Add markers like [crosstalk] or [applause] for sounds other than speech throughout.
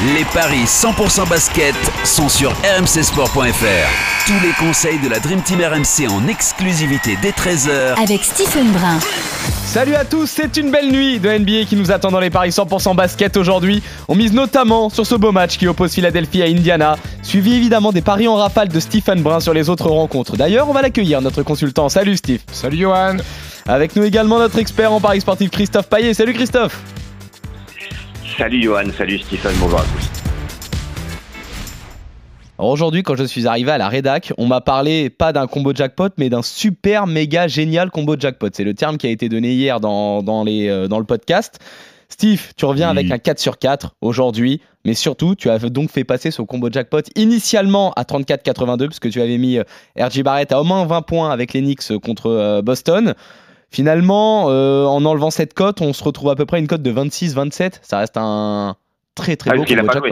Les paris 100% basket sont sur rmcsport.fr. Tous les conseils de la Dream Team RMC en exclusivité dès 13h avec Stephen Brun. Salut à tous, c'est une belle nuit de NBA qui nous attend dans les paris 100% basket aujourd'hui. On mise notamment sur ce beau match qui oppose Philadelphie à Indiana, suivi évidemment des paris en rafale de Stephen Brun sur les autres rencontres. D'ailleurs, on va l'accueillir, notre consultant. Salut Steve. Salut Johan. Avec nous également notre expert en paris sportif Christophe Paillet. Salut Christophe. Salut Johan, salut Stephen, bonjour à tous. Alors aujourd'hui, quand je suis arrivé à la rédac, on m'a parlé pas d'un combo jackpot, mais d'un super méga génial combo jackpot. C'est le terme qui a été donné hier dans, dans, les, euh, dans le podcast. Steve, tu reviens avec un 4 sur 4 aujourd'hui, mais surtout, tu as donc fait passer ce combo jackpot initialement à 34,82, puisque tu avais mis euh, RJ Barrett à au moins 20 points avec les Knicks contre euh, Boston. Finalement, euh, en enlevant cette cote, on se retrouve à peu près une cote de 26-27. Ça reste un très très Ah, beau combo jackpot.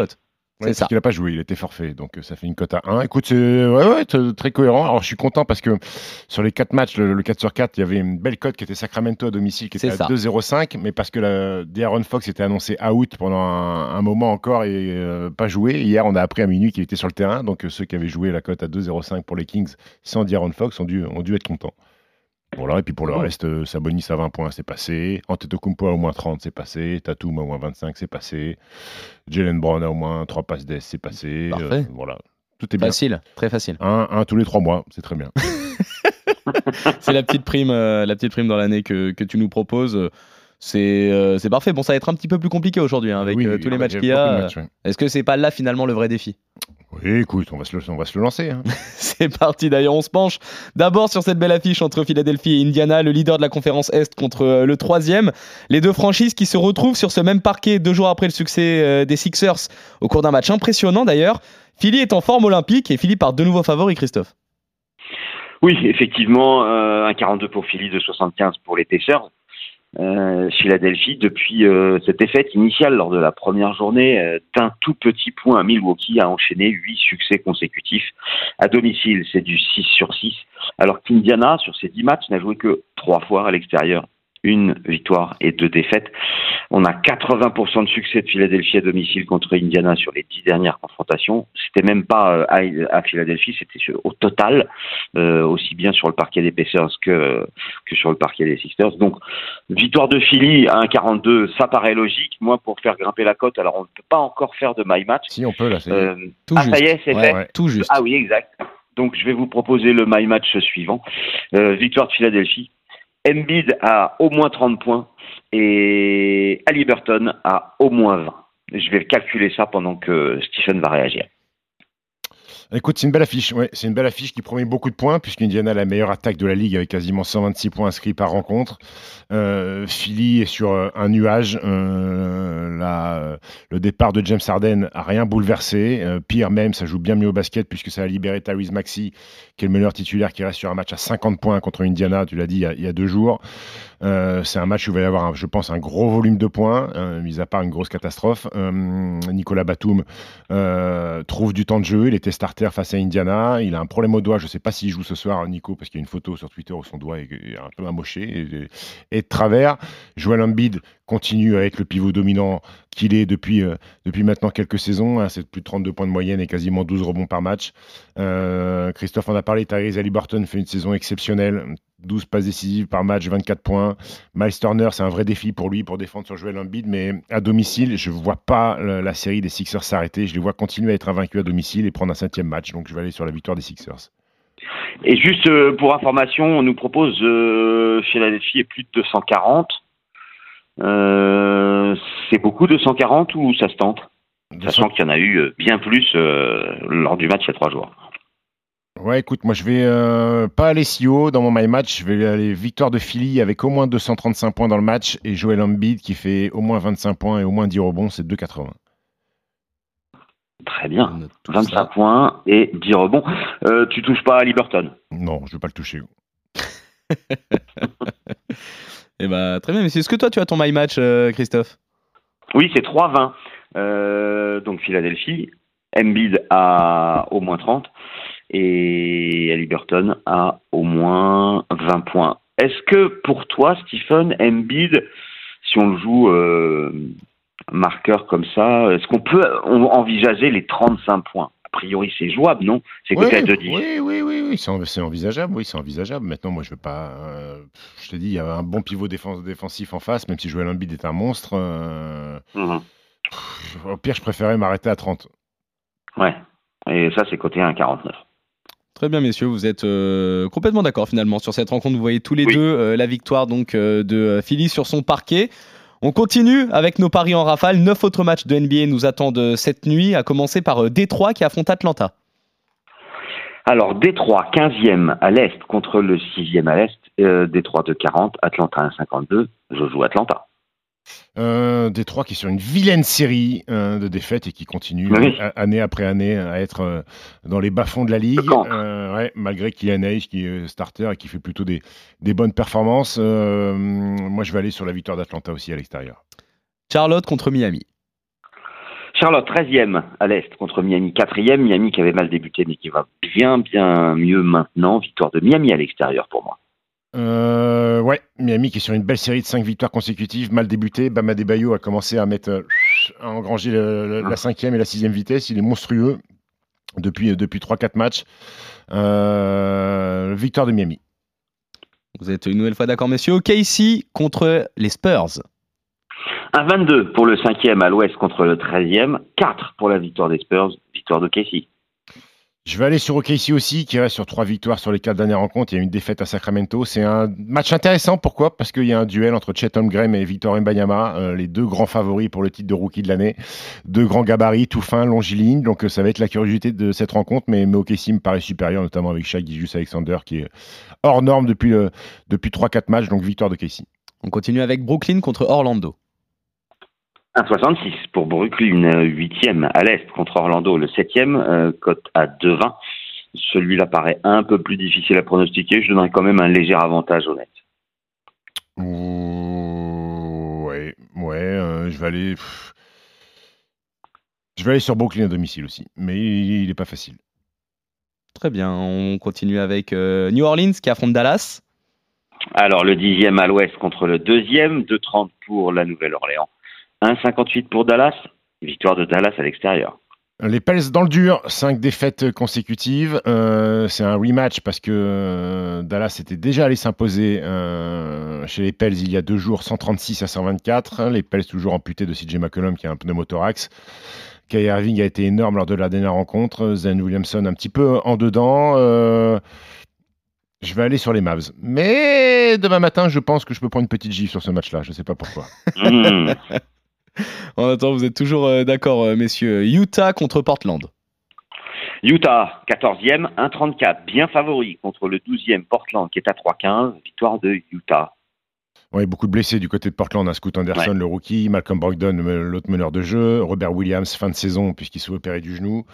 Ouais, C'est ça. parce qu'il n'a pas joué, il était forfait, donc euh, ça fait une cote à 1. Écoute, c'est ouais, ouais, t- très cohérent. Alors je suis content parce que sur les 4 matchs, le, le 4 sur 4, il y avait une belle cote qui était Sacramento à domicile, qui était C'est à ça. 2,05, mais parce que la D'Aaron Fox était annoncé out pendant un, un moment encore et euh, pas joué. Hier, on a appris à minuit qu'il était sur le terrain, donc euh, ceux qui avaient joué la cote à 2,05 pour les Kings sans D'Aaron Fox ont dû, ont dû être contents. Voilà, et puis pour le reste, euh, Sabonis à 20 points, c'est passé. Antetokounmpo à au moins 30, c'est passé. Tatum à au moins 25, c'est passé. Jalen Brown à au moins 3 passes d'ess, c'est passé. Parfait. Euh, voilà, tout est bien. Facile, très facile. Un, un tous les 3 mois, c'est très bien. [laughs] C'est la petite prime, euh, la petite prime dans l'année que, que tu nous proposes. C'est euh, c'est parfait. Bon, ça va être un petit peu plus compliqué aujourd'hui hein, avec Oui, euh, tous les matchs qu'il y a. matchs. Est-ce que c'est pas là finalement le vrai défi? Oui, écoute, on va se le, on va se le lancer. hein. [laughs] C'est parti d'ailleurs, on se penche d'abord sur cette belle affiche entre Philadelphie et Indiana, le leader de la conférence Est contre euh, le troisième. Les deux franchises qui se retrouvent sur ce même parquet deux jours après le succès euh, des Sixers au cours d'un match impressionnant d'ailleurs. Philly est en forme olympique et Philly part de nouveau favori, Christophe. Oui, effectivement, euh, un 42 pour Philly, de 75 pour les Pacers. Euh, Philadelphie, depuis euh, cette défaite initiale lors de la première journée, euh, d'un tout petit point Milwaukee, a enchaîné huit succès consécutifs. À domicile, c'est du 6 sur 6, alors qu'Indiana, sur ces 10 matchs, n'a joué que trois fois à l'extérieur. Une victoire et deux défaites. On a 80% de succès de Philadelphie à domicile contre Indiana sur les dix dernières confrontations. C'était même pas euh, à, à Philadelphie, c'était au total, euh, aussi bien sur le parquet des Pacers que, que sur le parquet des Sixers. Donc, victoire de Philly à 1,42, ça paraît logique. Moi, pour faire grimper la cote, alors on ne peut pas encore faire de my match. Si, on peut, là. c'est- Euh, Tout ah, juste. ça y est, c'est Ouais, fait. ouais. Tout juste. Ah oui, exact. Donc je vais vous proposer le my match suivant. Euh, victoire de Philadelphie. Embiid à au moins 30 points et Halliburton à au moins 20. Je vais calculer ça pendant que Stephen va réagir. Écoute, c'est une belle affiche. C'est une belle affiche qui promet beaucoup de points, puisqu'Indiana a la meilleure attaque de la ligue avec quasiment 126 points inscrits par rencontre. Euh, Philly est sur euh, un nuage. Euh, le départ de James Harden a rien bouleversé. Euh, pire même, ça joue bien mieux au basket, puisque ça a libéré Tyrese Maxey, qui est le meilleur titulaire, qui reste sur un match à 50 points contre Indiana, tu l'as dit il y a deux jours. Euh, c'est un match où il va y avoir, je pense, un gros volume de points, euh, mis à part une grosse catastrophe. Euh, Nicolas Batum trouve du temps de jeu. Il était starter face à Indiana. Il a un problème au doigt. Je ne sais pas s'il joue ce soir, Nico, parce qu'il y a une photo sur Twitter où son doigt est, un peu amoché et, de travers. Joel Embiid continue à être le pivot dominant qu'il est depuis, depuis maintenant quelques saisons. hein. C'est plus de 32 points de moyenne et quasiment 12 rebonds par match. Christophe en a parlé. Tyrese Halliburton fait une saison exceptionnelle. 12 passes décisives par match, 24 points. Miles Turner, c'est un vrai défi pour lui pour défendre sur Joel Embiid, mais à domicile, je ne vois pas la, la série des Sixers s'arrêter. Je les vois continuer à être invaincus à domicile et prendre un cinquième match. Donc je vais aller sur la victoire des Sixers. Et juste euh, pour information, on nous propose euh, Philadelphie est plus de 240. Euh, c'est beaucoup 240 ou ça se tente? Sachant qu'il y en a eu bien plus euh, lors du match il y a trois jours. Ouais, écoute, moi je vais euh, pas aller si haut dans mon my match. Je vais aller victoire de Philly avec au moins 235 points dans le match et Joel Embiid qui fait au moins 25 points et au moins 10 rebonds, c'est 2,80. Très bien. On note tout 25 ça. points et 10 rebonds. Euh, tu touches pas à Liberton? Non, je vais pas le toucher. [laughs] Et bah, très bien, mais est-ce que toi tu as ton my match, euh, Christophe? Oui, c'est 3-20. Euh, donc Philadelphie, Embiid à au moins 30 et Halliburton à au moins 20 points Est-ce que pour toi, Stephen Embiid, si on le joue euh, marqueur comme ça, est-ce qu'on peut envisager les 35 points? A priori, c'est jouable, non? C'est Oui, que de 10. oui, oui, oui, oui, c'est en- c'est envisageable, oui, c'est envisageable. Maintenant, moi, je veux pas. euh, je te dis, il y a un bon pivot défense- défensif en face, même si Joel Embiid est un monstre. euh, Mhm. pff, au pire, je préférais m'arrêter à 30. Ouais. Et ça, c'est côté 1,49. Très bien, messieurs, vous êtes euh, complètement d'accord finalement sur cette rencontre. Vous voyez tous les Oui. deux euh, la victoire donc euh, de Philly sur son parquet. On continue avec nos paris en rafale. Neuf autres matchs de NBA nous attendent cette nuit, à commencer par Détroit qui affronte Atlanta. Alors, Détroit, 15e à l'Est contre le 6e à l'Est. Détroit de 40, Atlanta 1,52. Je joue Atlanta. Euh, Détroit qui est sur une vilaine série euh, de défaites et qui continue Oui. euh, année après année à être euh, dans les bas-fonds de la ligue. Euh, ouais, malgré Kylian Hayes qui est starter et qui fait plutôt des, des bonnes performances. Euh, moi, je vais aller sur la victoire d'Atlanta aussi à l'extérieur. Charlotte contre Miami. Charlotte, 13e à l'Est contre Miami, 4e. Miami qui avait mal débuté mais qui va bien, bien mieux maintenant. Victoire de Miami à l'extérieur pour moi. Euh, Miami qui est sur une belle série de 5 victoires consécutives, mal débuté. Bama Debayo a commencé à mettre, euh, à engranger le- le- la cinquième et la sixième vitesse. Il est monstrueux depuis, depuis 3-4 matchs. Euh, victoire de Miami. Vous êtes une nouvelle fois d'accord, messieurs. Casey contre les Spurs. Un 22 pour le 5e à l'Ouest contre le 13e. 4 pour la victoire des Spurs. Victoire de Casey. Je vais aller sur OKC aussi, qui reste sur trois victoires sur les quatre dernières rencontres. Il y a une défaite à Sacramento. C'est un match intéressant. Pourquoi? Parce qu'il y a un duel entre Chet Holmgren et Victor Mbanyama, euh, les deux grands favoris pour le titre de rookie de l'année. Deux grands gabarits, tout fins, longilignes. Donc euh, ça va être la curiosité de cette rencontre. Mais, mais OKC me paraît supérieur, notamment avec Shai Gilgeous Alexander, qui est hors norme depuis, le- depuis 3-4 matchs. Donc victoire de Casey. On continue avec Brooklyn contre Orlando. 1,66 pour Brooklyn, 8e à l'Est contre Orlando, le 7e, euh, cote à 2,20. Celui-là paraît un peu plus difficile à pronostiquer. Je donnerais quand même un léger avantage honnête. Ouh, Ouais, ouais, euh, je vais aller. pff. Je vais aller sur Brooklyn à domicile aussi. Mais il n'est pas facile. Très bien. On continue avec euh, New Orleans qui affronte Dallas. Alors, le 10e à l'Ouest contre le 2e, 2,30 pour la Nouvelle-Orléans. 1,58 pour Dallas. Victoire de Dallas à l'extérieur. Les Pels dans le dur, 5 défaites consécutives. Euh, c'est un rematch parce que euh, Dallas était déjà allé s'imposer euh, chez les Pels il y a deux jours, 136 à 124. Les Pels toujours amputés de CJ McCollum qui a un pneumothorax. Kai Irving a été énorme lors de la dernière rencontre. Zen Williamson un petit peu en dedans. Je vais aller sur les Mavs. Mais demain matin, je pense que je peux prendre une petite gifle sur ce match-là. Je ne sais pas pourquoi. [laughs] [laughs] En attendant, vous êtes toujours euh, d'accord, euh, messieurs. Utah contre Portland. Utah, 14e, 1,34. Bien favori contre le 12e Portland qui est à 3,15. Victoire de Utah. Ouais, beaucoup de blessés du côté de Portland. hein. Scoot Anderson, Ouais. le rookie, Malcolm Brogdon, l'autre meneur de jeu, Robert Williams, fin de saison, puisqu'il s'est opéré du genou.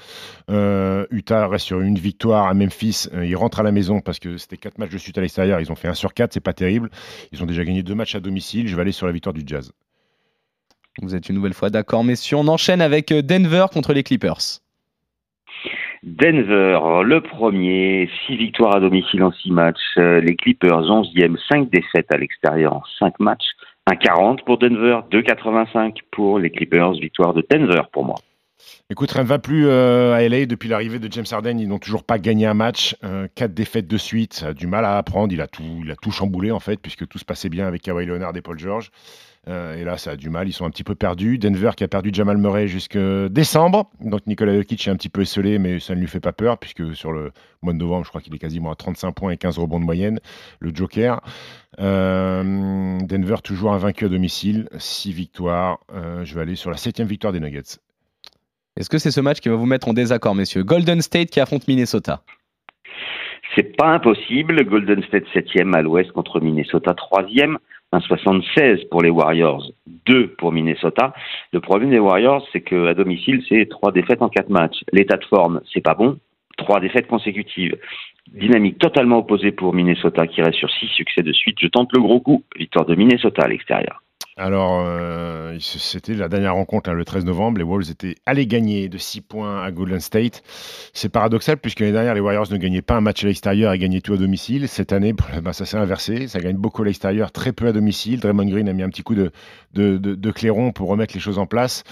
Euh, Utah reste sur une victoire à Memphis. Euh, ils rentrent à la maison parce que c'était quatre matchs de suite à l'extérieur. Ils ont fait 1 sur 4, c'est pas terrible. Ils ont déjà gagné deux matchs à domicile. Je vais aller sur la victoire du Jazz. Vous êtes une nouvelle fois d'accord, messieurs. On enchaîne avec euh, Denver contre les Clippers. Denver, le premier, 6 victoires à domicile en 6 matchs. Euh, Les Clippers, 11e, 5 défaites à l'extérieur en 5 matchs. 1,40 pour Denver, 2,85 pour les Clippers. Victoire de Denver pour moi. Écoute, rien ne va plus euh, à LA depuis l'arrivée de James Harden. Ils n'ont toujours pas gagné un match. Euh, quatre défaites de suite. Ça a du mal à apprendre. Il a tout, il a tout chamboulé en fait, puisque tout se passait bien avec Kawhi Leonard et Paul George. Euh, et là, ça a du mal. Ils sont un petit peu perdus. Denver qui a perdu Jamal Murray jusque décembre. Donc Nikola Jokic est un petit peu esselé, mais ça ne lui fait pas peur, puisque sur le mois de novembre, je crois qu'il est quasiment à 35 points et 15 rebonds de moyenne, le Joker. Euh, Denver toujours invaincu à domicile. 6 victoires. Euh, je vais aller sur la septième victoire des Nuggets. Est-ce que c'est ce match qui va vous mettre en désaccord, messieurs? Golden State qui affronte Minnesota. C'est pas impossible. Golden State 7e à l'ouest contre Minnesota 3e. 1,76 pour les Warriors, 2 pour Minnesota. Le problème des Warriors, c'est qu'à domicile, c'est 3 défaites en 4 matchs. L'état de forme, c'est pas bon. 3 défaites consécutives. Dynamique totalement opposée pour Minnesota qui reste sur 6 succès de suite. Je tente le gros coup. Victoire de Minnesota à l'extérieur. Alors, euh, c'était la dernière rencontre hein, le 13 novembre. Les Wolves étaient allés gagner de 6 points à Golden State. C'est paradoxal puisque l'année dernière, les Warriors ne gagnaient pas un match à l'extérieur et gagnaient tout à domicile. Cette année, [laughs] bah, ça s'est inversé. Ça gagne beaucoup à l'extérieur, très peu à domicile. Draymond Green a mis un petit coup de, de, clairon pour remettre les choses en place.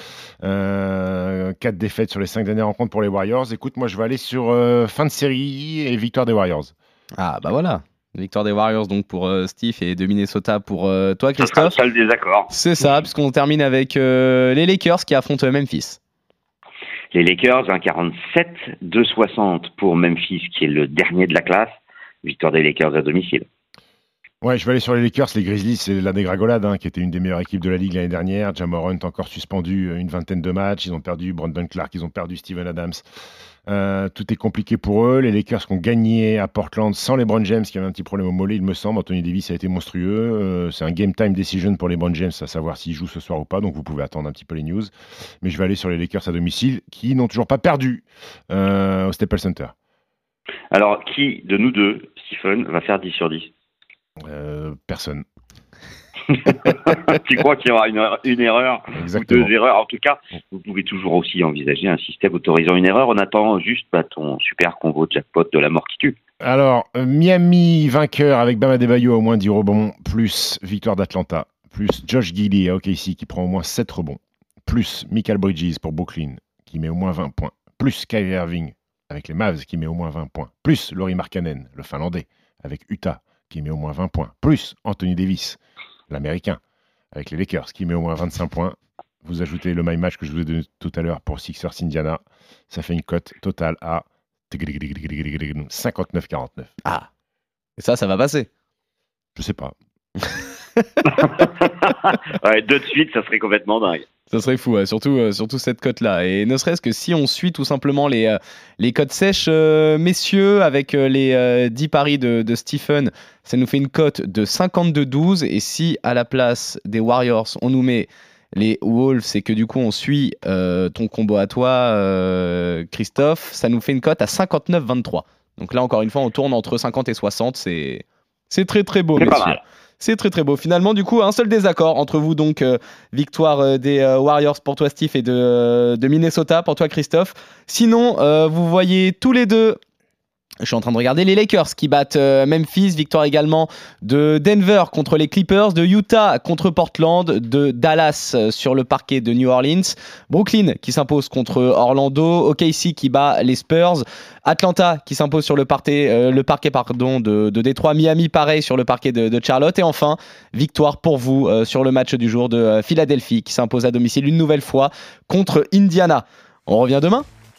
Euh, 4 défaites sur les 5 dernières rencontres pour les Warriors. Écoute, moi, je vais aller sur euh, fin de série et victoire des Warriors. Ah, bah voilà. Victoire des Warriors donc pour euh, Steve et de Minnesota pour euh, toi Christophe. C'est le désaccord. C'est ça, puisqu'on termine avec euh, les Lakers qui affrontent Memphis. Les Lakers, 1,47, 2,60 pour Memphis qui est le dernier de la classe. Victoire des Lakers à domicile. Ouais, je vais aller sur les Lakers. Les Grizzlies, c'est la dégringolade, hein, qui était une des meilleures équipes de la ligue l'année dernière. Jamorant encore suspendu une vingtaine de matchs. Ils ont perdu Brandon Clark, ils ont perdu Steven Adams. Euh, tout est compliqué pour eux. Les Lakers qui ont gagné à Portland sans les Brown James, qui avaient un petit problème au mollet, il me semble. Anthony Davis a été monstrueux. Euh, c'est un game time decision pour les Brown James, à savoir s'ils jouent ce soir ou pas. Donc vous pouvez attendre un petit peu les news. Mais je vais aller sur les Lakers à domicile, qui n'ont toujours pas perdu euh, au Staples Center. Alors, qui de nous deux, Stephen, va faire 10 sur 10 Personne. [laughs] tu crois qu'il y aura une, erreur ou deux erreurs En tout cas, vous pouvez toujours aussi envisager un système autorisant une erreur. On attend juste bah, ton super convo jackpot de la mort qui tue. Alors, euh, Miami vainqueur avec Bama Debayo au moins 10 rebonds, plus victoire d'Atlanta, plus Josh Giddy à OKC qui prend au moins 7 rebonds, plus Michael Bridges pour Brooklyn qui met au moins 20 points, plus Kyrie Irving avec les Mavs qui met au moins 20 points, plus Laurie Markkanen, le Finlandais, avec Utah qui met au moins 20 points, plus Anthony Davis l'américain, avec les Lakers, qui met au moins 25 points. Vous ajoutez le my match que je vous ai donné tout à l'heure pour Sixers Indiana. Ça fait une cote totale à 59-49. Ah, et ça, ça va passer Je sais pas. [laughs] [laughs] ouais, deux de suite, ça serait complètement dingue. Ça serait fou, surtout, euh, surtout cette cote-là. Et ne serait-ce que si on suit tout simplement les, euh, les cotes sèches, euh, messieurs, avec les 10 paris de, de, Stephen, ça nous fait une cote de 52-12. Et si à la place des Warriors, on nous met les Wolves et que du coup on suit ton combo à toi, Christophe, ça nous fait une cote à 59-23. Donc là, encore une fois, on tourne entre 50 et 60. C'est très très beau, messieurs. C'est très très beau. Finalement, du coup, un seul désaccord entre vous, donc euh, victoire euh, des euh, Warriors pour toi, Steve, et de, de Minnesota pour toi, Christophe. Sinon, vous voyez tous les deux je suis en train de regarder les Lakers qui battent euh, Memphis, victoire également de Denver contre les Clippers, de Utah contre Portland, de Dallas euh, sur le parquet de New Orleans, Brooklyn qui s'impose contre Orlando, OKC qui bat les Spurs, Atlanta qui s'impose sur le parquet, euh, le parquet pardon, de, de Détroit, Miami pareil sur le parquet de, de Charlotte et enfin victoire pour vous sur le match du jour de Philadelphie qui s'impose à domicile une nouvelle fois contre Indiana. On revient demain